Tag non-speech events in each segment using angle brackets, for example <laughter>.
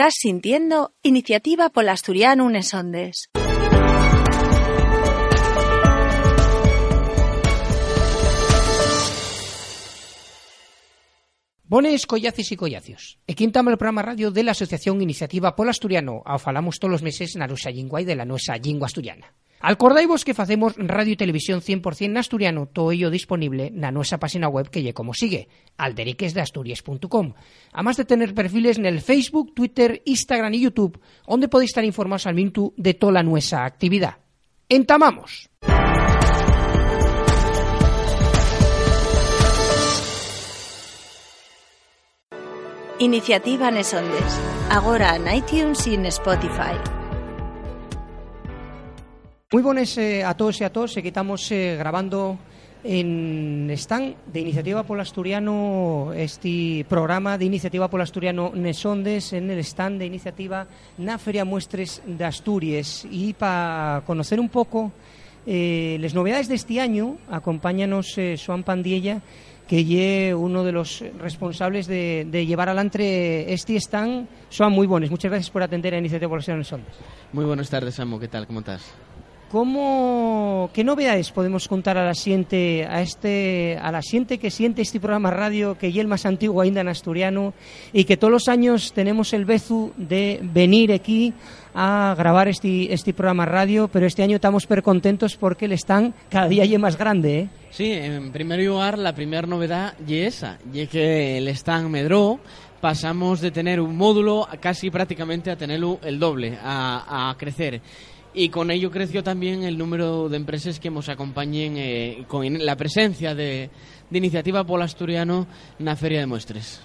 Estás sintiendo Iniciativa Polasturiano Unesondes. Bones, collaces y collacios. E quintamos el programa radio de la Asociación Iniciativa Polasturiano. Ao falamos todos os meses na nosa lingua de la nosa lingua asturiana. Alcordaivos que facemos radio e televisión 100% asturiano, todo ello disponible na nuestra página web que lle como sigue, alderiquesdeasturias.com. Además de tener perfiles en el Facebook, Twitter, Instagram y YouTube, donde podéis estar informados al minuto de toda nuestra actividad. ¡Entamamos! Iniciativa Nesondes. Agora en iTunes y en Spotify. Muy buenas eh, a todos y a todos. que estamos eh, grabando en stand de Iniciativa Polasturiano este programa de Iniciativa Polasturiano Nesondes en el stand de Iniciativa na Feria Muestres de Asturias y para conocer un poco eh, las novedades de este año acompáñanos eh, Juan Pandiella que es uno de los responsables de, llevar adelante este stand. Juan, muy buenos. Muchas gracias por atender a Iniciativa Polasturiano Nesondes. Muy buenas tardes, Samu. ¿Qué tal? ¿Cómo estás? ¿Cómo, ¿Qué novedades podemos contar a la siente, a este, a la siente que siente este programa radio que es el más antiguo ainda en asturiano y que todos los años tenemos el bezu de venir aquí a grabar este, este programa radio, pero este año estamos per contentos porque el stand cada día es más grande, ¿eh? Sí, en primer lugar, la primera novedad es esa, y que el stand medró, pasamos de tener un módulo casi prácticamente a tenerlo el doble, a, a crecer y con ello creció también el número de empresas que nos acompañen eh, con la presencia de, de Iniciativa Polasturiano en la Feria de Muestres.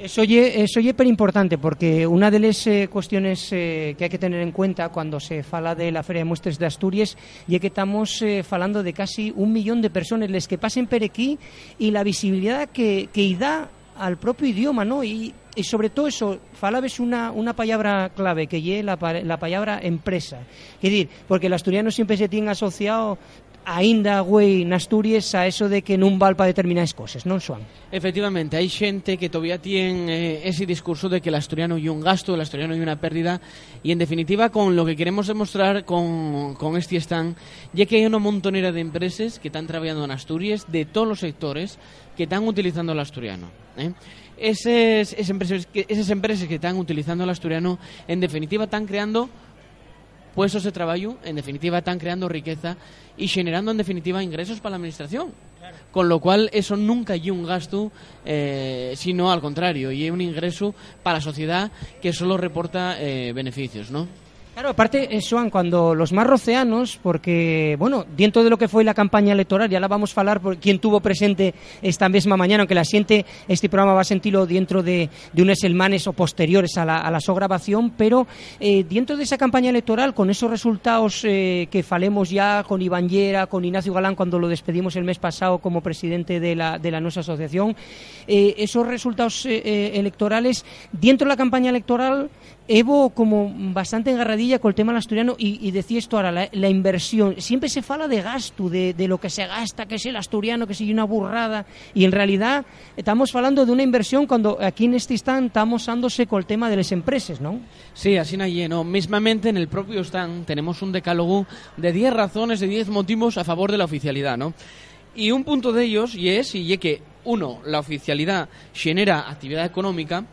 Eso es eso importante porque una de las eh, cuestiones eh, que hay que tener en cuenta cuando se fala de la Feria de Muestres de Asturias es que estamos eh, falando de casi un millón de personas les que pasen por aquí y la visibilidad que, que da al propio idioma, ¿no? Y, sobre todo eso, falabes una, una palabra clave, que es la, la palabra empresa. Es decir, porque el asturiano siempre se tiene asociado aínda, güey, en Asturias a eso de que non val para determinadas cosas, non son? Efectivamente, hai xente que todavía tiene eh, ese discurso de que el asturiano é un gasto, el asturiano é unha pérdida e en definitiva con lo que queremos demostrar con, con este stand é que hai unha montonera de empresas que están trabajando en Asturias de todos os sectores que están utilizando el asturiano. Eh? Eses, eses, empresas que, esas empresas que están utilizando el asturiano en definitiva están creando puestos de trabajo, en definitiva están creando riqueza y generando en definitiva ingresos para la administración. Claro. Con lo cual eso nunca es un gasto, eh, sino al contrario, y es un ingreso para la sociedad que solo reporta eh, beneficios, ¿no? Claro, aparte, Joan, eh, cuando los más roceanos, porque, bueno, dentro de lo que fue la campaña electoral, ya la vamos a hablar por quien tuvo presente esta misma mañana, aunque la siente, este programa va a sentirlo dentro de, de elmanes o posteriores a la, a la grabación, pero eh, dentro de esa campaña electoral, con esos resultados eh, que falemos ya con Iván Llera, con Ignacio Galán, cuando lo despedimos el mes pasado como presidente de la, de la nuestra asociación, esos resultados electorales, dentro de la campaña electoral, Evo como bastante engarradilla con el tema del asturiano y, y decía esto ahora, la, la, inversión. Siempre se fala de gasto, de, de, lo que se gasta, que es el asturiano, que sigue una burrada. Y en realidad estamos hablando de una inversión cuando aquí en este stand estamos usándose con el tema de las empresas, ¿no? Sí, así no lleno. Mismamente en el propio stand tenemos un decálogo de 10 razones, de 10 motivos a favor de la oficialidad, ¿no? Y un punto de ellos y es y es que, uno, la oficialidad genera actividad económica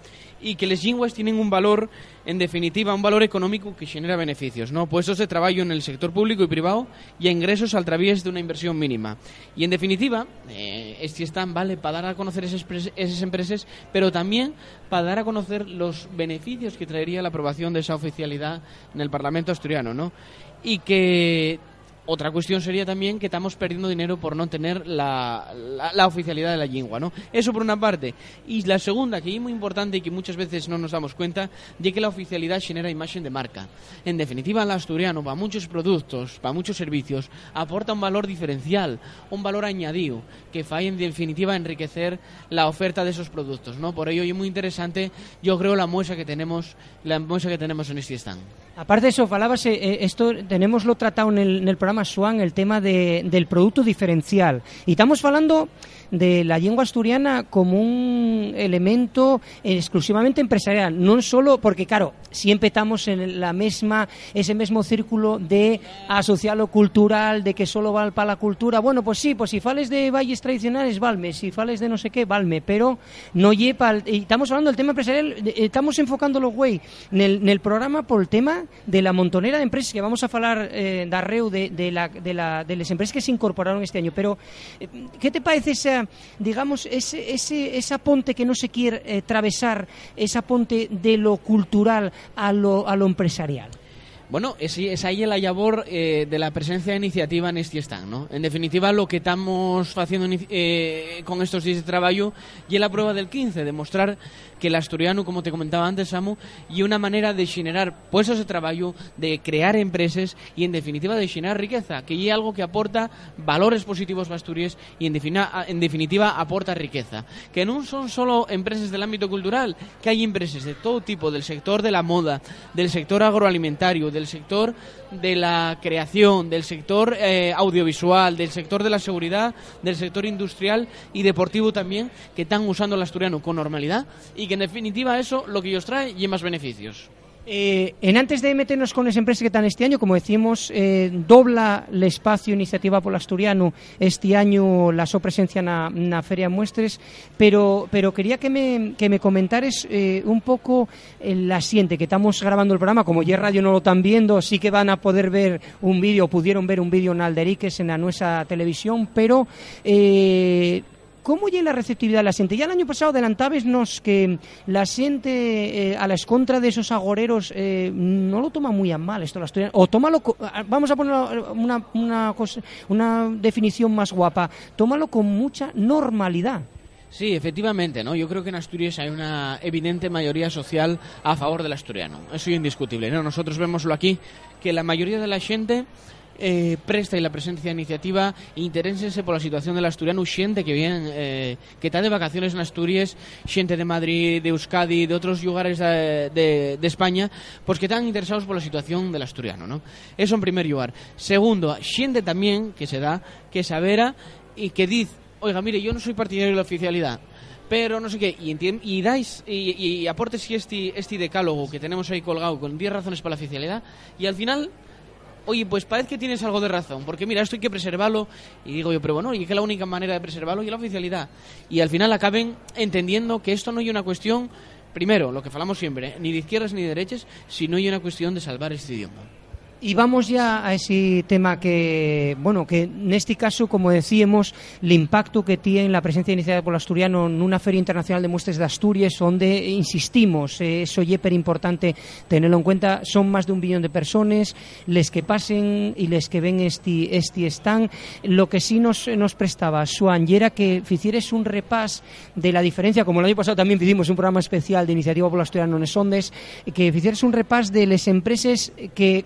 y que las lenguas tienen un valor, en definitiva, un valor económico que genera beneficios, ¿no? Pues eso se trabaja en el sector público y privado y ingresos al través de una inversión mínima. Y en definitiva, eh, este stand vale para dar a conocer esas, esas empresas, pero también para dar a conocer los beneficios que traería la aprobación de esa oficialidad en el Parlamento asturiano, ¿no? Y que otra cuestión sería también que estamos perdiendo dinero por no tener la, oficialidad de la lengua, ¿no? Eso por una parte. Y la segunda, que es muy importante y que muchas veces no nos damos cuenta, de que la oficialidad genera imagen de marca. En definitiva, el asturiano, para muchos productos, para muchos servicios, aporta un valor diferencial, un valor añadido, que fa en definitiva enriquecer la oferta de esos productos, ¿no? Por ello es muy interesante, yo creo, la muestra que tenemos, la muestra que tenemos en este stand. Aparte de eso, falabas, eh, esto tenemoslo tratado en el, en el programa Swan, el tema de, del producto diferencial. Y estamos hablando de la lengua asturiana como un elemento exclusivamente empresarial, no solo porque, claro, siempre estamos en la misma, ese mismo círculo de asociarlo cultural, de que solo vale para la cultura. Bueno, pues sí, pues si fales de valles tradicionales, valme, si fales de no sé qué, valme, pero no lleva. Estamos hablando del tema empresarial, estamos enfocándolo, güey, en el, el programa por el tema de la montonera de empresas que vamos a hablar eh, de de, la, de, la, de las empresas que se incorporaron este año. Pero, eh, ¿qué te parece esa, digamos, ese, ese, esa ponte que no se quiere eh, atravesar, esa ponte de lo cultural a lo, a lo empresarial? Bueno, es, es ahí la labor eh, de la presencia de iniciativa en este stand, ¿no? En definitiva, lo que estamos haciendo eh, con estos días de trabajo y la prueba del 15, demostrar que el asturiano, como te comentaba antes, Samu, y una manera de generar puestos de trabajo, de crear empresas y, en definitiva, de generar riqueza, que es algo que aporta valores positivos a Asturias y, en definitiva, en definitiva, aporta riqueza. Que no son solo empresas del ámbito cultural, que hay empresas de todo tipo, del sector de la moda, del sector agroalimentario, del sector de la creación, del sector eh, audiovisual, del sector de la seguridad, del sector industrial y deportivo también, que están usando el asturiano con normalidad y que en definitiva eso lo que ellos trae y más beneficios. Eh, en antes de meternos con las empresas que están este año, como decimos, eh, dobla el espacio Iniciativa por Asturiano este año la su presencia en la Feria Muestres, pero, pero quería que me, que me comentares eh, un poco el asiente que estamos grabando el programa, como ya radio no lo están viendo, sí que van a poder ver un vídeo, pudieron ver un vídeo en Alderiques en la nuestra televisión, pero ¿Cómo llega la receptividad de la gente? Ya el año pasado adelantabesnos que la gente eh, a la escontra de esos agoreros eh, no lo toma muy a mal esto la o tómalo vamos a poner una, una, cosa, una definición más guapa tómalo con mucha normalidad Sí, efectivamente, ¿no? Yo creo que en Asturias hay una evidente mayoría social a favor del asturiano. Eso es indiscutible, ¿no? Nosotros vemoslo aquí, que la mayoría de la gente eh, presta y la presencia de iniciativa interénsense por la situación del asturiano xente que viene eh, que está de vacaciones en Asturias xente de Madrid, de Euskadi de otros lugares de, de, de España pues que están interesados por la situación del asturiano ¿no? eso en primer lugar segundo, xente también que se da que sabera y que dice oiga, mire, yo no soy partidario de la oficialidad pero no sé qué, y, y dais y, y aportes este, este decálogo que tenemos ahí colgado con 10 razones para la oficialidad y al final oye, pues parece que tienes algo de razón, porque mira, esto hay que preservarlo, y digo yo, pero bueno, y que la única manera de preservarlo es la oficialidad. Y al final acaben entendiendo que esto no es una cuestión, primero, lo que falamos siempre, ni de izquierdas ni de derechas, sino es una cuestión de salvar este idioma. Y vamos ya a ese tema que, bueno, que en este caso, como decíamos, el impacto que tiene la presencia iniciada por el asturiano en una Feria Internacional de Muestras de Asturias, donde insistimos, eh, eso es súper importante tenerlo en cuenta, son más de un billón de personas, les que pasen y les que ven este, este están. Lo que sí nos, nos prestaba Suan, y era que hicieres un repás de la diferencia, como el año pasado también hicimos un programa especial de Iniciativa por el Asturiano en Esondes, que hicieres un repás de las empresas que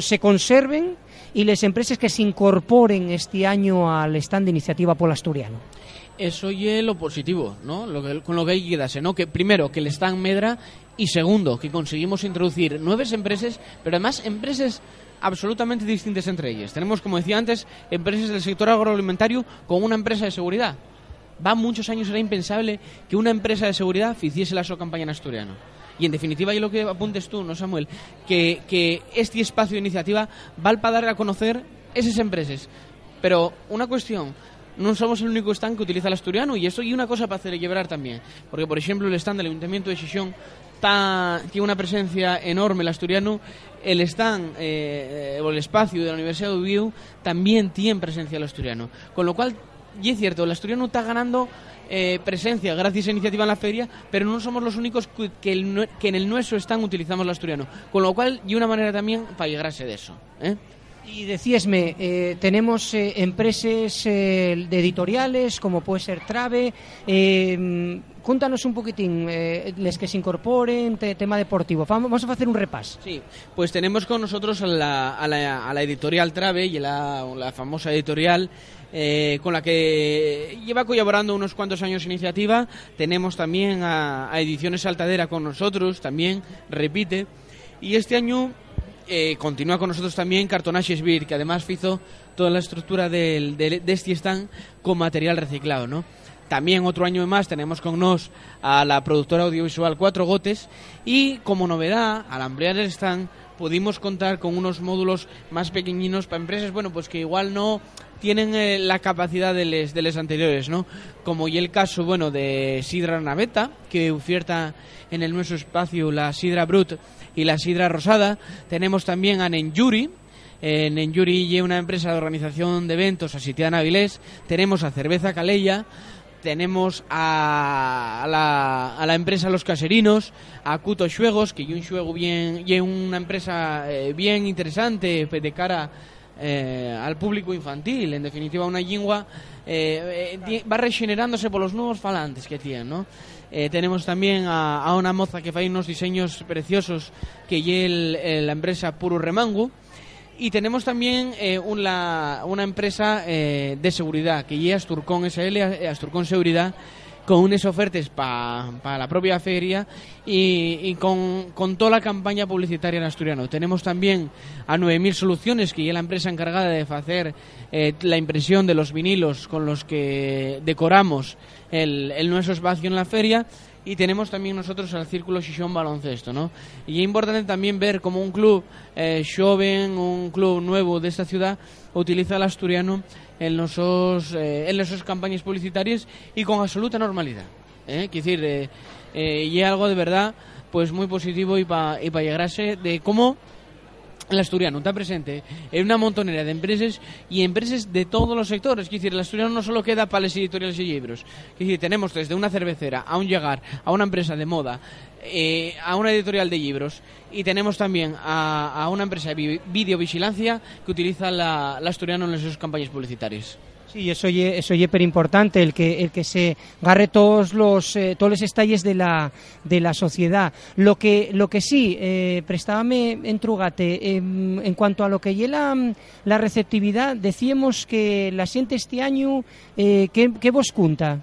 se conserven y las empresas que se incorporen este año al stand de iniciativa por asturiano. Eso es lo positivo, ¿no? Lo que, con lo que hay que quedarse, ¿no? Que primero, que el stand medra y segundo, que conseguimos introducir nuevas empresas, pero además empresas absolutamente distintas entre ellas. Tenemos, como decía antes, empresas del sector agroalimentario con una empresa de seguridad. Va muchos años, era impensable que una empresa de seguridad hiciese la su campaña en asturiano. Y en definitiva, y lo que apuntes tú, ¿no, Samuel? Que, que este espacio de iniciativa va para dar a conocer esas empresas. Pero una cuestión, no somos el único stand que utiliza el asturiano y eso y una cosa para celebrar también. Porque, por ejemplo, el stand del Ayuntamiento de Xixón tiene una presencia enorme el asturiano. El stand eh, o el espacio de la Universidad de Ubiu también tiene presencia el asturiano. Con lo cual, y es cierto, el asturiano está ganando eh, presencia gracias a iniciativa en la feria, pero no somos los únicos que, que en el nuestro están utilizamos el asturiano. Con lo cual, y una manera también para llegarse de eso. ¿eh? Y decíesme, eh, tenemos eh, empresas eh, de editoriales, como puede ser Trave. Cuéntanos un poquitín, les que se incorporen, te, tema deportivo. Vamos a hacer un repaso. Sí, pues tenemos con nosotros a la, a la, a la editorial Trave y la, la famosa editorial eh, con la que lleva colaborando unos cuantos años iniciativa. Tenemos también a, a Ediciones Saltadera con nosotros, también repite. Y este año eh, continúa con nosotros también Cartonajes Beer, que además hizo toda la estructura del, de, de este stand con material reciclado, ¿no? También otro año más tenemos con nos a la productora audiovisual Cuatro Gotes y como novedad, al ampliar el stand, pudimos contar con unos módulos más pequeñinos para empresas, bueno, pues que igual no tienen eh, la capacidad de los de les anteriores, ¿no? Como y el caso, bueno, de Sidra Naveta, que oferta en el nuestro espacio la Sidra Brut y la Sidra Rosada. Tenemos también a Nenjuri, en Nenjuri y una empresa de organización de eventos a Sitiana Avilés. Tenemos a Cerveza Calella, tenemos a, la, a la empresa Los Caserinos, a Cuto Xuegos, que es un bien, y una empresa eh, bien interesante de cara eh, al público infantil, en definitiva una lingua eh, eh, va regenerándose por los nuevos falantes que tienen, ¿no? Eh, tenemos también a, a, una moza que fa unos diseños preciosos que es la empresa Puro Remangu, y tenemos también eh, una, empresa eh, de seguridad, que es Asturcón SL, Asturcón Seguridad, con unas ofertas para pa la propia feria y, y con, con, toda la campaña publicitaria en asturiano. Tenemos también a 9000 Soluciones, que es la empresa encargada de hacer eh, la impresión de los vinilos con los que decoramos el, el nuestro espacio en la feria y tenemos también nosotros al Círculo Xixón Baloncesto, ¿no? Y es importante también ver cómo un club eh, joven, un club nuevo de esta ciudad utiliza el asturiano en nuestras eh, en campañas publicitarias y con absoluta normalidad. ¿eh? Quiero decir, eh, eh, y es algo de verdad pues muy positivo y para y pa llegarse de cómo el asturiano está presente en una montonera de empresas y empresas de todos los sectores. Es decir, el asturiano no solo queda para las editoriales y libros. Es decir, tenemos desde una cervecera a un llegar a una empresa de moda, eh, a una editorial de libros y tenemos también a, una empresa de videovigilancia que utiliza la, la asturiano en sus campañas publicitarias. Sí, eso ye, eso ye per importante, el que, el que se agarre todos los, eh, todos los estalles de la, de la sociedad. Lo que, lo que sí, eh, prestábame en Trugate, eh, en cuanto a lo que ye la, la receptividad, decíamos que la siente este año, eh, ¿qué, vos cunta?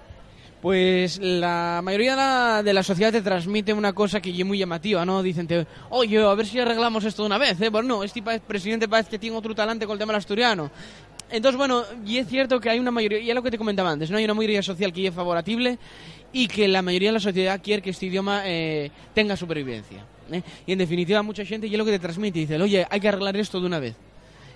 Pues la mayoría de la sociedad te transmite una cosa que es muy llamativa, ¿no? Dicen, oye, a ver si arreglamos esto de una vez, ¿eh? Pues no, este presidente parece que tiene otro talante con el tema del asturiano. Entonces, bueno, y es cierto que hay una mayoría, y es lo que te comentaba antes, ¿no? Hay una mayoría social que es favorable y que la mayoría de la sociedad quiere que este idioma eh, tenga supervivencia. ¿eh? Y en definitiva, mucha gente, y es lo que te transmite, dice, oye, hay que arreglar esto de una vez.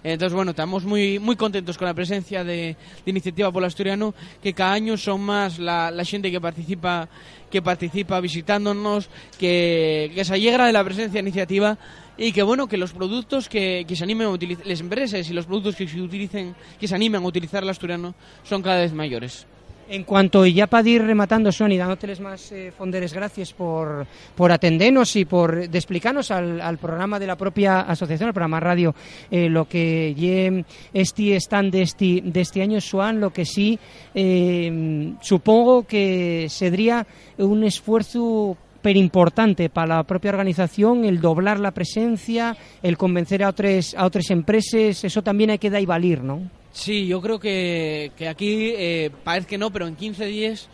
Entonces, bueno, estamos muy muy contentos con la presencia de, de Iniciativa Polo Asturiano, que cada año son más la gente que participa que participa visitándonos, que, que se alegra de la presencia iniciativa y que bueno que los productos que, que se animen a utilizar, las empresas y los productos que se utilicen, que se animen a utilizar el asturiano son cada vez mayores. En cuanto, y ya para ir rematando, Sony, dándoteles más eh, fonderes gracias por, por atendernos y por explicarnos al, al, programa de la propia asociación, al programa radio, eh, lo que este stand de este, de este año, Suan, lo que sí, eh, supongo que sería un esfuerzo pero importante para la propia organización el doblar la presencia, el convencer a otras a otras empresas, eso también hay que dar y valer, ¿no? Sí, yo creo que, que aquí eh, parece que no, pero en 15 días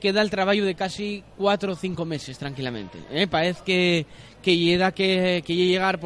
queda el trabajo de casi 4 o 5 meses tranquilamente. ¿eh? Parece que, que llega que, que llegar,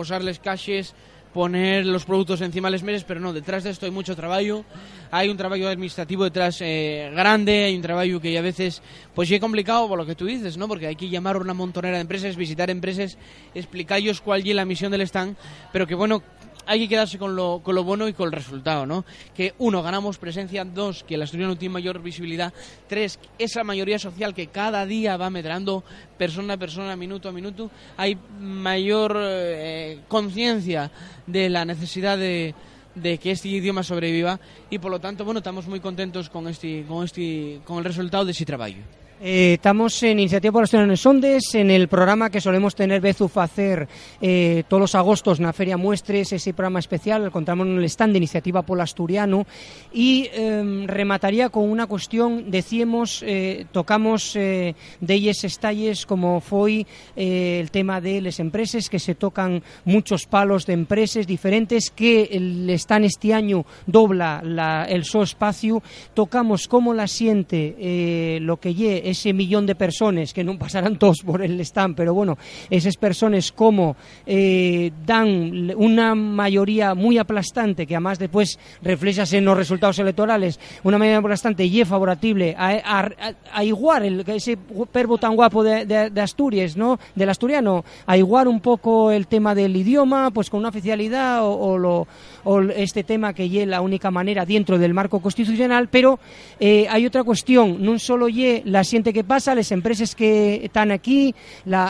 poner los productos encima de las mesas, pero no, detrás de esto hay mucho trabajo, hay un trabajo administrativo detrás eh, grande, hay un trabajo que a veces pues es complicado por lo que tú dices, ¿no? Porque hay que llamar a una montonera de empresas, visitar empresas, explicarles cuál es la misión del stand, pero que bueno, hay que quedarse con lo, con lo bueno y con el resultado, ¿no? Que uno, ganamos presencia, dos, que el asturiano tiene mayor visibilidad, tres, esa mayoría social que cada día va medrando persona a persona, minuto a minuto, hay mayor eh, conciencia de la necesidad de, de que este idioma sobreviva y por lo tanto, bueno, estamos muy contentos con este, con este, con el resultado de ese trabajo. Eh, estamos en Iniciativa por Asturiano Sondes, en el programa que solemos tener Bezuf hacer eh, todos los agostos na Feria Muestres, ese programa especial, encontramos en el stand de Iniciativa por Asturiano. Y eh, remataría con una cuestión, decíamos, eh, tocamos de ellas estalles como fue el tema de las empresas, que se tocan muchos palos de empresas diferentes, que el stand este año dobla la, el so espacio, tocamos cómo la siente lo que lle ese millón de personas, que non pasarán todos por el stand, pero bueno, esas personas como eh, dan una mayoría muy aplastante, que además después reflejase en los resultados electorales, una mayoría aplastante y es favorable a, a, a iguar el, ese verbo tan guapo de, de, de Asturias, ¿no? del asturiano, a iguar un poco el tema del idioma, pues con una oficialidad o, o, lo, o este tema que es la única manera dentro del marco constitucional, pero eh, hay otra cuestión, no solo ye la siente que pasa, las empresas que están aquí,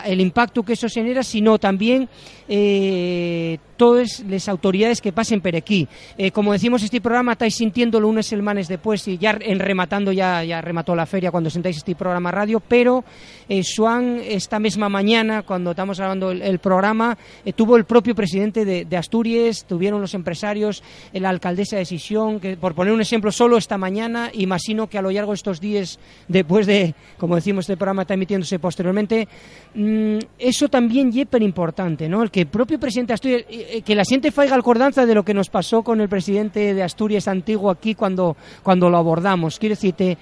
el impacto que eso genera, sino también eh, todas las autoridades que pasen por aquí. Eh, como decimos, este programa estáis sintiendo lunes semanas después y ya en rematando, ya, remató la feria cuando sentáis este programa radio, pero eh, Suan esta misma mañana, cuando estamos grabando el, el programa, eh, tuvo el propio presidente de, de, Asturias, tuvieron los empresarios, la alcaldesa de Sisión, que por poner un ejemplo, solo esta mañana, imagino que a lo largo de estos días, después de, como decimos, este programa está emitiéndose posteriormente, mmm, eso también es súper importante, ¿no? El que el propio presidente de Asturias eh, que la siente faiga acordanza de lo que nos pasó con el presidente de Asturias antiguo aquí cuando, cuando lo abordamos. Quiero decirte,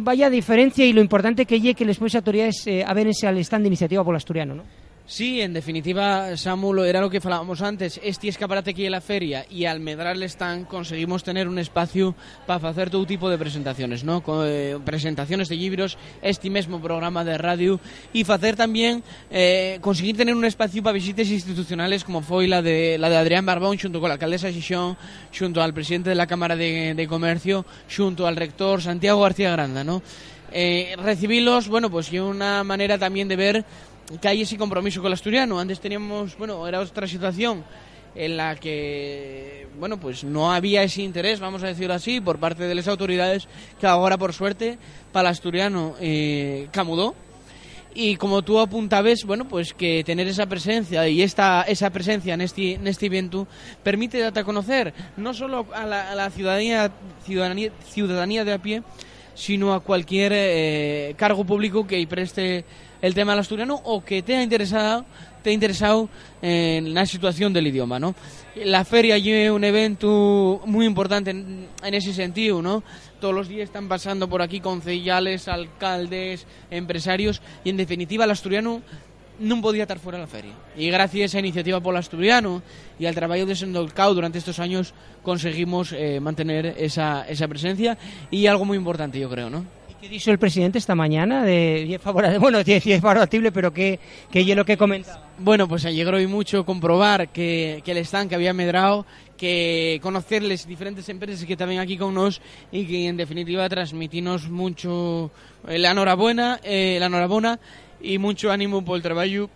vaya diferencia y lo importante que llegue que las autoridades eh, avérense al stand de iniciativa por el asturiano, ¿no? Sí, en definitiva, Samuel, era lo que falábamos antes, este escaparate aquí en la feria y al medrar el stand conseguimos tener un espacio para hacer todo tipo de presentaciones, ¿no? Eh, presentaciones de libros, este mismo programa de radio y hacer también, eh, conseguir tener un espacio para visitas institucionales como fue la de, la de Adrián Barbón junto con la alcaldesa Xixón, junto al presidente de la Cámara de, de Comercio, junto al rector Santiago García Granda, ¿no? Eh, recibirlos, bueno, pues y una manera también de ver que hay ese compromiso con el asturiano. Antes teníamos, bueno, era otra situación en la que, bueno, pues no había ese interés, vamos a decirlo así, por parte de las autoridades, que ahora, por suerte, para el asturiano eh, camudó. Y como tú apuntabas, bueno, pues que tener esa presencia y esta, esa presencia en este, en este evento permite darte a conocer no solo a la, ciudadanía, ciudadanía, ciudadanía de a pie, sino a cualquier eh, cargo público que preste el tema del asturiano o que te ha interesado te ha interesado en la situación del idioma, ¿no? La feria es un evento muy importante en, en, ese sentido, ¿no? Todos los días están pasando por aquí concejales, alcaldes, empresarios y en definitiva el asturiano no podía estar fuera de la feria. Y gracias a esa iniciativa por el asturiano y al trabajo de Sendolcao durante estos años conseguimos eh, mantener esa, esa presencia y algo muy importante, yo creo, ¿no? ¿Qué dijo el presidente esta mañana? De, bueno, <laughs> es favorable, pero ¿qué, qué es lo que comenta? Bueno, pues alegró y mucho comprobar que, que el stand que había medrado, que conocerles diferentes empresas que estaban aquí con nosotros y que en definitiva transmitirnos mucho eh, la enhorabuena, eh, la enhorabuena y mucho ánimo por el trabajo,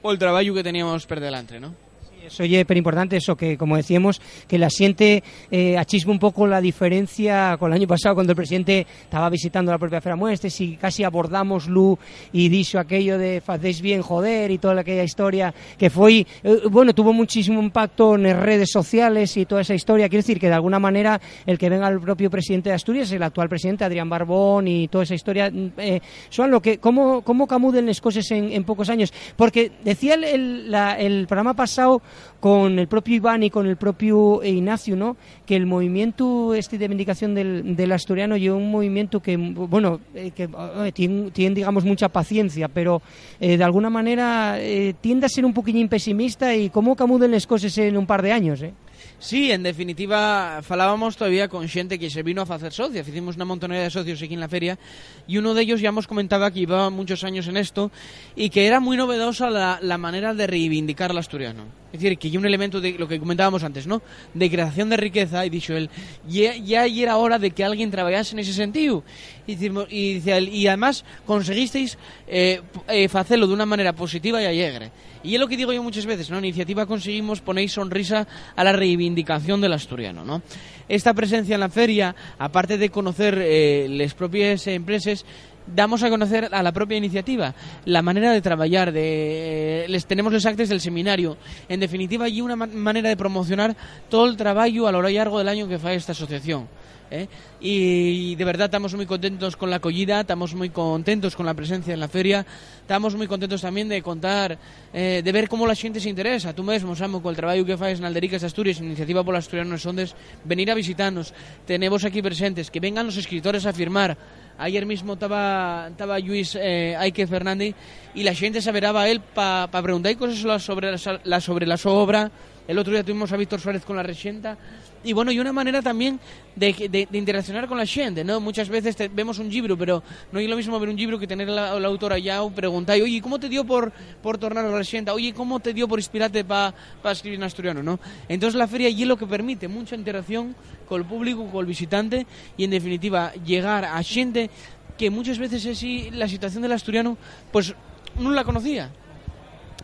por el trabajo que teníamos por delante, ¿no? Eso es súper importante, eso que, como decíamos, que la siente eh, achispa un poco la diferencia con el año pasado, cuando el presidente estaba visitando la propia Fera Muestres y casi abordamos Lu y dicho aquello de facéis bien joder y toda aquella historia que fue, eh, bueno, tuvo muchísimo impacto en redes sociales y toda esa historia. Quiere decir que de alguna manera el que venga el propio presidente de Asturias, el actual presidente Adrián Barbón y toda esa historia, eh, son lo que, ¿cómo, cómo camuden las cosas en, en pocos años? Porque decía el, la, el programa pasado con el propio Iván y con el propio Ignacio, ¿no? Que el movimiento este de vindicación del, del asturiano es un movimiento que, bueno, eh, que eh, tiene, digamos, mucha paciencia, pero eh, de alguna manera eh, tiende a ser un poquillín pesimista y cómo camuden las cosas en un par de años, ¿eh? Sí, en definitiva, falábamos todavía con xente que se vino a hacer socios. Hicimos una montonera de socios aquí en la feria y uno de ellos ya hemos comentado que llevaba muchos años en esto y que era muy novedosa la, la manera de reivindicar al asturiano. Es decir, que hay un elemento de lo que comentábamos antes, ¿no? De creación de riqueza, y dicho él, ya, ya era hora de que alguien trabajase en ese sentido. Y, y, y además conseguisteis eh, eh, hacerlo de una manera positiva y alegre. Y es lo que digo yo muchas veces, ¿no? En iniciativa conseguimos poner sonrisa a la reivindicación del asturiano, ¿no? Esta presencia en la feria, aparte de conocer eh, las propias empresas, damos a conocer a la propia iniciativa la manera de trabajar de eh, les tenemos los actos del seminario en definitiva y una ma manera de promocionar todo el trabajo a lo largo del año que fa esta asociación ¿eh? y de verdad estamos muy contentos con la acogida, estamos muy contentos con la presencia en la feria, estamos muy contentos también de contar, eh, de ver cómo la gente se interesa. Tú mismo, Samu, con el trabajo que faz en Aldericas Asturias, iniciativa por Asturianos Sondes, venir a visitarnos. Tenemos aquí presentes, que vengan los escritores a firmar Ayer mismo estaba estaba Luis eh, Aike Fernández y la gente se veraba a él para pa preguntar cosas sobre la, sobre la obra. El otro día tuvimos a Víctor Suárez con la Rexenta y bueno, y una manera también de, interaccionar con la gente, ¿no? Muchas veces vemos un libro, pero no es lo mismo ver un libro que tener la, la autora ya o preguntar, oye, ¿cómo te dio por, tornar a la Rexenta? Oye, ¿cómo te dio por inspirarte para pa escribir en asturiano, no? Entonces la feria es lo que permite mucha interacción con el público, con el visitante y en definitiva llegar a gente que muchas veces es la situación del asturiano pues no la conocía.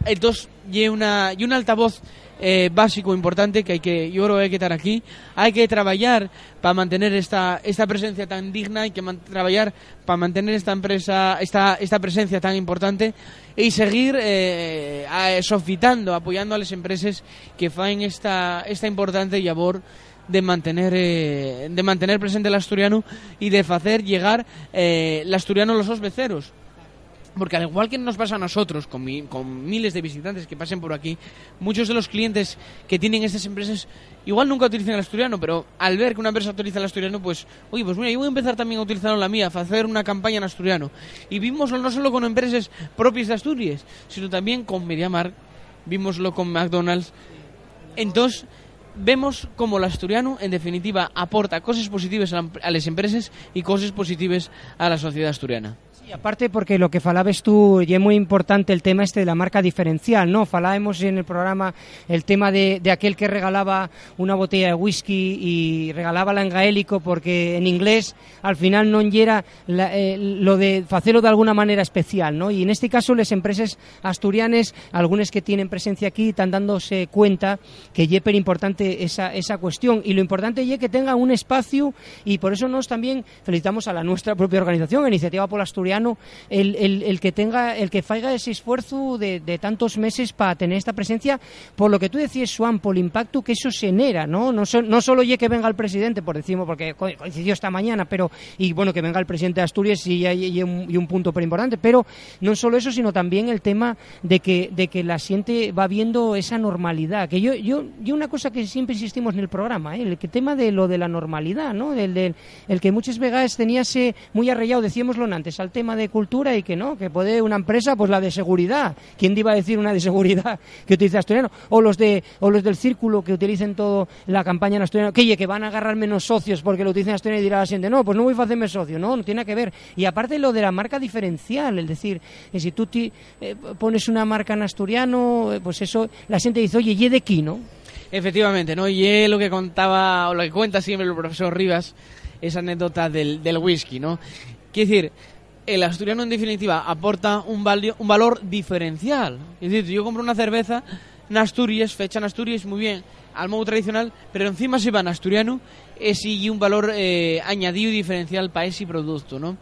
Entonces, y una y un altavoz eh, básico importante que hay que yo creo que hay que estar aquí. Hay que trabajar para mantener esta esta presencia tan digna y que trabajar para mantener esta empresa esta esta presencia tan importante y seguir eh, sofitando apoyando a las empresas que faen esta esta importante labor de mantener eh, de mantener presente el asturiano y de hacer llegar eh, el asturiano a los beceros porque al igual que nos pasa a nosotros, con, mi, con miles de visitantes que pasen por aquí, muchos de los clientes que tienen estas empresas igual nunca utilizan el asturiano, pero al ver que una empresa utiliza el asturiano, pues, oye, pues mira, yo voy a empezar también a utilizarlo la mía, a hacer una campaña en asturiano. Y vimoslo no solo con empresas propias de Asturias, sino también con MediaMark, vimoslo con McDonald's. Entonces, vemos como el asturiano, en definitiva, aporta cosas positivas a, a las empresas y cosas positivas a la sociedad asturiana. Sí, aparte porque lo que falabes tú y es muy importante el tema este de la marca diferencial, ¿no? Falábamos en el programa el tema de, de aquel que regalaba una botella de whisky y regalábala en gaélico porque en inglés al final no era la, eh, lo de hacerlo de alguna manera especial, ¿no? Y en este caso las empresas asturianas, algunas que tienen presencia aquí, están dándose cuenta que es importante esa, esa cuestión y lo importante es que tenga un espacio y por eso nos también felicitamos a la nuestra propia organización, Iniciativa por El, el, el, que tenga, el que faiga ese esfuerzo de, de tantos meses para tener esta presencia, por lo que tú decías, Juan, por el impacto que eso genera, ¿no? No, so, no solo ye que venga el presidente, por decimos, porque coincidió esta mañana, pero, y bueno, que venga el presidente de Asturias y hay un, punto pero importante, pero no solo eso, sino también el tema de que, de que la gente va viendo esa normalidad, que yo, yo, yo una cosa que siempre insistimos en el programa, ¿eh? el que tema de lo de la normalidad, ¿no? Del, del, el que muchas veces teníase muy arrellado, decíamoslo antes, al tema de cultura y que no, que puede una empresa, pues la de seguridad. ¿Quién iba a decir una de seguridad <laughs> que utiliza asturiano? O los de o los del círculo que utilicen todo la campaña en asturiano, que, que van a agarrar menos socios porque lo utilicen asturiano y dirá la gente, no, pues no voy a hacerme socio, no, no tiene que ver. Y aparte lo de la marca diferencial, es decir, si tú eh, pones una marca en asturiano, eh, pues eso, la gente dice, oye, ¿y de aquí, no? Efectivamente, ¿no? Y lo que contaba, o lo que cuenta siempre el profesor Rivas, esa anécdota del, del whisky, ¿no? Quiere decir, el asturiano en definitiva aporta un, valio, un valor diferencial. Es decir, yo compro una cerveza en Asturias, fecha en Asturias, muy bien, al modo tradicional, pero encima se va en asturiano, es y un valor eh, añadido y diferencial para ese producto, ¿no?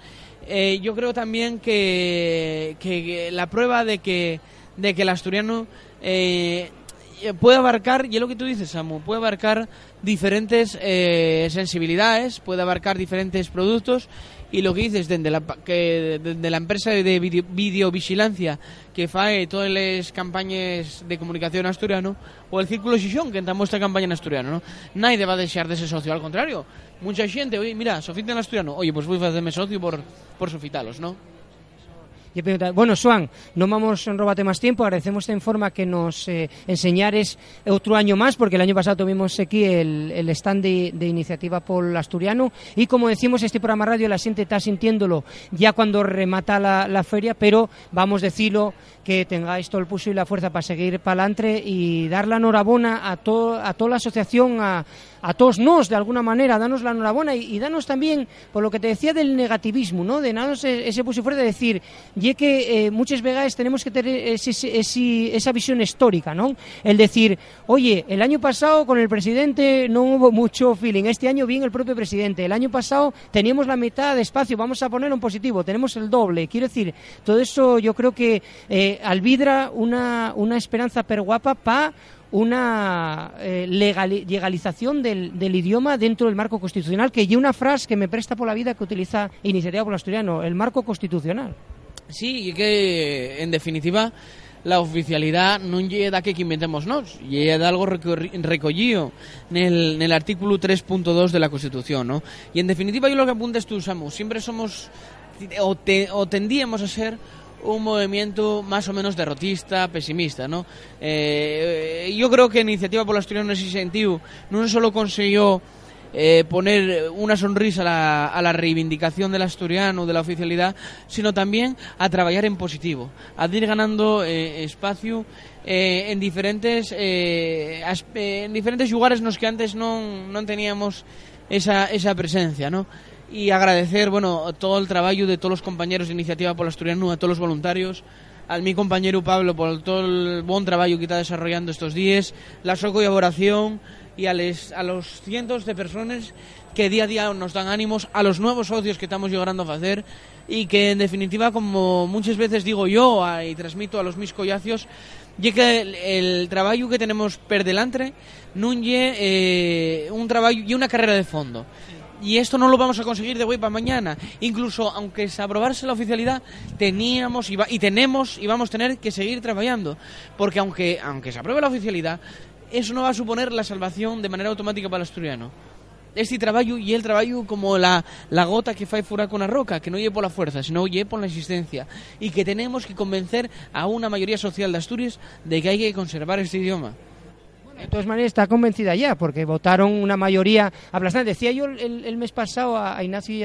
Eh, yo creo también que, que, la prueba de que, de que el asturiano eh, puede abarcar, y es lo que tú dices, Samu, puede abarcar diferentes eh, sensibilidades, puede abarcar diferentes productos y lo que dices desde la, que desde la empresa de video, videovigilancia que fae todas las campañas de comunicación asturiano o el Círculo Xixón que entramos esta campaña en asturiano ¿no? nadie va a desear de ese socio, al contrario mucha gente, oye, mira, sofita en asturiano oye, pues voy a hacerme socio por, por sofitalos, ¿no? Bueno, Suan, no vamos a robarte más tiempo. Agradecemos esta forma que nos eh, enseñares otro año más, porque el año pasado tuvimos aquí el, stand de, Iniciativa Pol Asturiano. Y como decimos, este programa radio la gente está sintiéndolo ya cuando remata la, la feria, pero vamos a decirlo que tengáis todo el pulso y la fuerza para seguir para adelante y dar la enhorabuena a, to, a toda la asociación, a, a todos nos, de alguna manera, danos la enhorabuena y, y, danos también, por lo que te decía del negativismo, ¿no? de darnos ese pulso y fuerza de decir, y que eh, muchas veces tenemos que tener ese, esa visión histórica, ¿no? El decir, oye, el año pasado con el presidente no hubo mucho feeling, este año bien el propio presidente, el año pasado teníamos la mitad de espacio, vamos a poner un positivo, tenemos el doble, quiero decir, todo eso yo creo que eh, albidra una, una esperanza perguapa para una eh, legal, legalización del, del, idioma dentro del marco constitucional, que hay una frase que me presta por la vida que utiliza Iniciativa por el Asturiano, el marco constitucional. Sí, y que en definitiva la oficialidad non lle da que inventemos nós, lle da algo recollido nel, nel artículo 3.2 de la Constitución, ¿no? Y en definitiva, yo lo que apuntas tú, Samu, siempre somos o, te, o tendíamos a ser un movimiento más o menos derrotista, pesimista, ¿no? Eh, yo creo que Iniciativa por la Asturiana en ese sentido no solo consiguió eh, poner una sonrisa a la, a la, reivindicación del asturiano, de la oficialidad, sino también a trabajar en positivo, a ir ganando eh, espacio en diferentes en diferentes lugares nos que antes no, no teníamos esa, esa presencia, ¿no? Y agradecer bueno todo el trabajo de todos los compañeros de Iniciativa por la Asturiano, a todos los voluntarios, al mi compañero Pablo por todo el buen trabajo que está desarrollando estos días, la su colaboración y a, a los cientos de personas que día a día nos dan ánimos, a los nuevos socios que estamos llegando a hacer y que en definitiva, como muchas veces digo yo y transmito a los mis collacios, que el, trabajo que tenemos per delante no eh, un trabajo y una carrera de fondo y esto no lo vamos a conseguir de hoy para mañana. Incluso aunque se aprobase la oficialidad, teníamos y, y tenemos y vamos a tener que seguir trabajando. Porque aunque, aunque se apruebe la oficialidad, eso no va a suponer la salvación de manera automática para el asturiano. Este trabajo y el trabajo como la, la gota que fue furar con la roca, que no lleve por la fuerza, sino lleve por la existencia. Y que tenemos que convencer a una mayoría social de Asturias de que hay que conservar este idioma. De todas maneras, está convencida ya, porque votaron una mayoría aplastante. Decía yo el, mes pasado a, Ignacio y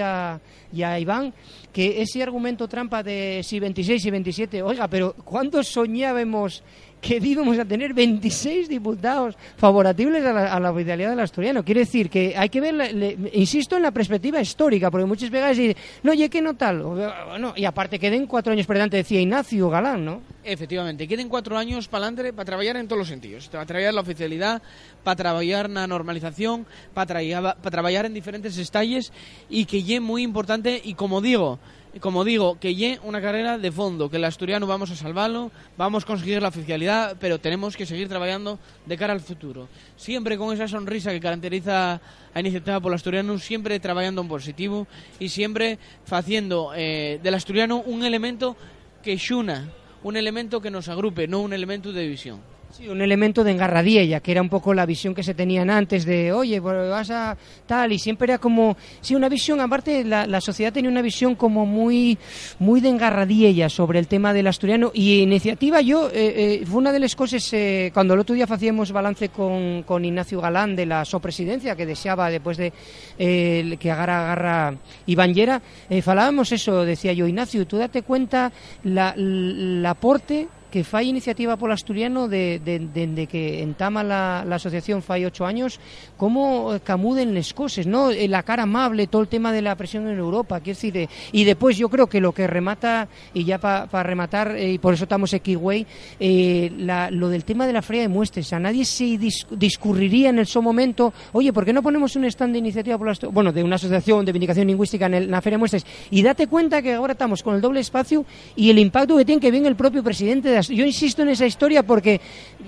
a, Iván que ese argumento trampa de si 26 y 27, oiga, pero ¿cuándo soñábamos que íbamos a tener 26 diputados favorables a la, a la oficialidad del asturiano. Quiere decir que hay que ver, insisto, en la perspectiva histórica, porque muchas veces dicen, no, oye, que no tal. Bueno, y aparte queden cuatro años por delante, decía Ignacio Galán, ¿no? Efectivamente, queden cuatro años para adelante para trabajar en todos los sentidos. Para trabajar la oficialidad, para trabajar la normalización, para, para trabajar en diferentes estalles y que es muy importante y como digo, como digo, que llegue una carrera de fondo, que el asturiano vamos a salvarlo, vamos a conseguir la oficialidad, pero tenemos que seguir trabajando de cara al futuro. Siempre con esa sonrisa que caracteriza a Iniciativa por el Asturiano, siempre trabajando en positivo y siempre haciendo eh, del asturiano un elemento que xuna, un elemento que nos agrupe, no un elemento de división. Sí, un elemento de engarradiella, que era un poco la visión que se tenían antes de, oye, pues vas a tal, y siempre era como, sí, una visión, aparte la, la sociedad tenía una visión como muy, muy de engarradiella sobre el tema del asturiano, y iniciativa yo, eh, eh, fue una de las cosas, eh, cuando el otro día hacíamos balance con, con Ignacio Galán de la sopresidencia, que deseaba después de que agarra, agarra Iván Llera, falábamos eso, decía yo, Ignacio, tú date cuenta la, el aporte que fai iniciativa polo asturiano de, de, de, que entama la, la asociación fai ocho años, cómo camuden les cosas, ¿no? Eh, la cara amable, todo el tema de la presión en Europa, quiero decir, eh, y después yo creo que lo que remata, y ya para pa rematar, eh, y por eso estamos aquí, güey, eh, la, lo del tema de la feria de muestras, a nadie se dis, discurriría en el su momento, oye, ¿por qué no ponemos un stand de iniciativa por la bueno, de una asociación de vindicación lingüística en, el, en la feria de muestras? Y date cuenta que ahora estamos con el doble espacio y el impacto que tiene que bien el propio presidente de yo insisto en esa historia porque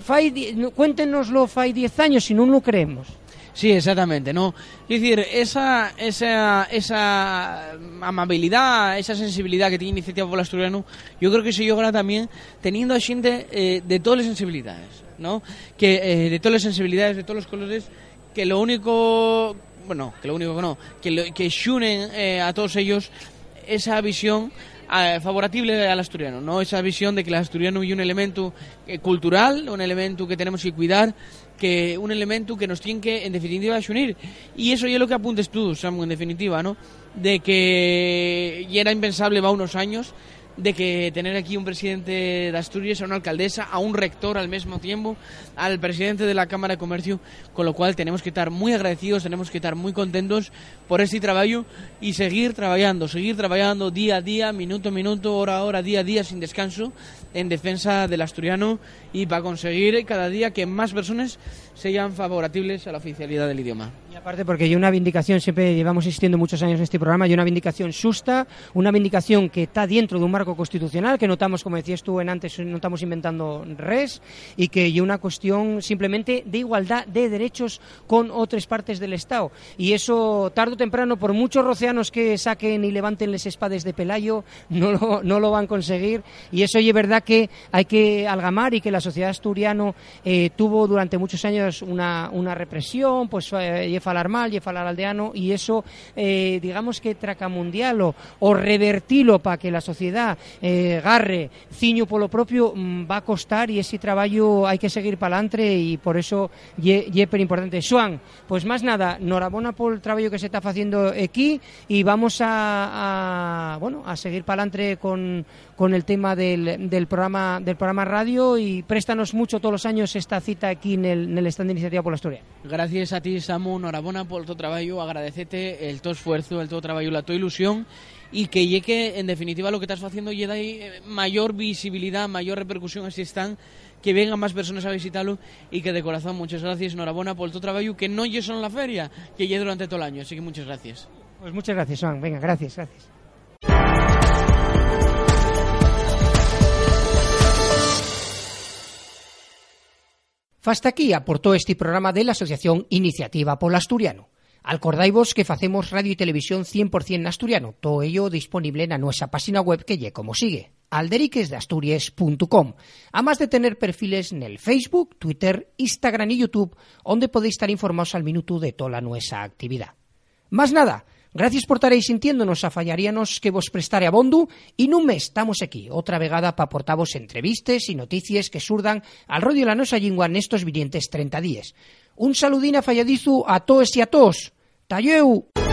fai, cuéntenoslo fai 10 años si non lo creemos. Sí, exactamente, ¿no? Es decir, esa, esa, esa amabilidad, esa sensibilidad que tiene Iniciativa por Asturiano, yo creo que se logra también teniendo a xente eh, de todas las sensibilidades, ¿no? Que, eh, de todas las sensibilidades, de todos los colores, que lo único, bueno, que lo único que no, que, lo, que xunen eh, a todos ellos esa visión eh, favorable al asturiano, ¿no? Esa visión de que el asturiano es un elemento eh, cultural, un elemento que tenemos que cuidar, que un elemento que nos tiene que, en definitiva, unir. Y eso es lo que apuntes tú, Samu, en definitiva, ¿no? De que ya era impensable va unos años de que tener aquí un presidente de Asturias, a una alcaldesa, a un rector al mismo tiempo, al presidente de la Cámara de Comercio, con lo cual tenemos que estar muy agradecidos, tenemos que estar muy contentos por este trabajo y seguir trabajando, seguir trabajando día a día, minuto a minuto, hora a hora, día a día, sin descanso, en defensa del asturiano y para conseguir cada día que más personas sean favorables a la oficialidad del idioma Aparte porque hay una vindicación, siempre llevamos existiendo muchos años en este programa, hay una vindicación justa, una vindicación que está dentro de un marco constitucional, que notamos, como decías tú en antes, no estamos inventando res, y que hay una cuestión simplemente de igualdad de derechos con otras partes del Estado. Y eso, tarde o temprano, por muchos roceanos que saquen y levanten les espades de Pelayo, no lo, no lo van a conseguir. Y eso es verdad que hay que algamar y que la sociedad asturiano eh, tuvo durante muchos años una, una represión, pues eh, falar mal, y falar aldeano, y eso, eh, digamos que tracamundial o, revertilo para que la sociedad eh, garre ciño por lo propio mm, va a costar y ese trabajo hay que seguir para adelante y por eso es súper importante. Juan, pues más nada, enhorabuena por el trabajo que se está haciendo aquí y vamos a, a bueno, a seguir para adelante con, con el tema del, del, programa del programa radio y préstanos mucho todos los años esta cita aquí en el, en el de Iniciativa por la Historia. Gracias a ti, Samu, enhorabuena por tu trabajo, agradecete el tu esfuerzo, el tu trabajo, la tu ilusión y que llegue en definitiva lo que estás haciendo y ahí eh, mayor visibilidad, mayor repercusión así están que vengan más personas a visitarlo y que de corazón muchas gracias, enhorabuena por tu trabajo que no llegue solo en la feria, que llegue durante todo el año, así que muchas gracias. Pues muchas gracias, Juan. Venga, gracias, gracias. Hasta aquí aportó este programa de la Asociación Iniciativa Polo Asturiano. Acordaivos que facemos radio y televisión 100% asturiano, todo ello disponible en nuestra página web que lle como sigue, alderiquesdeasturias.com, además de tener perfiles en el Facebook, Twitter, Instagram y YouTube, donde podéis estar informados al minuto de toda nuestra actividad. Más nada, Gracias por estaréis sintiéndonos a fallaríanos que vos prestare a Bondu y nun mes estamos aquí, outra vegada pa aportavos entrevistes y noticias que surdan al rollo la nosa lingua nestos vinientes 30 días. Un saludín a falladizu a todos e a todos. Talleu!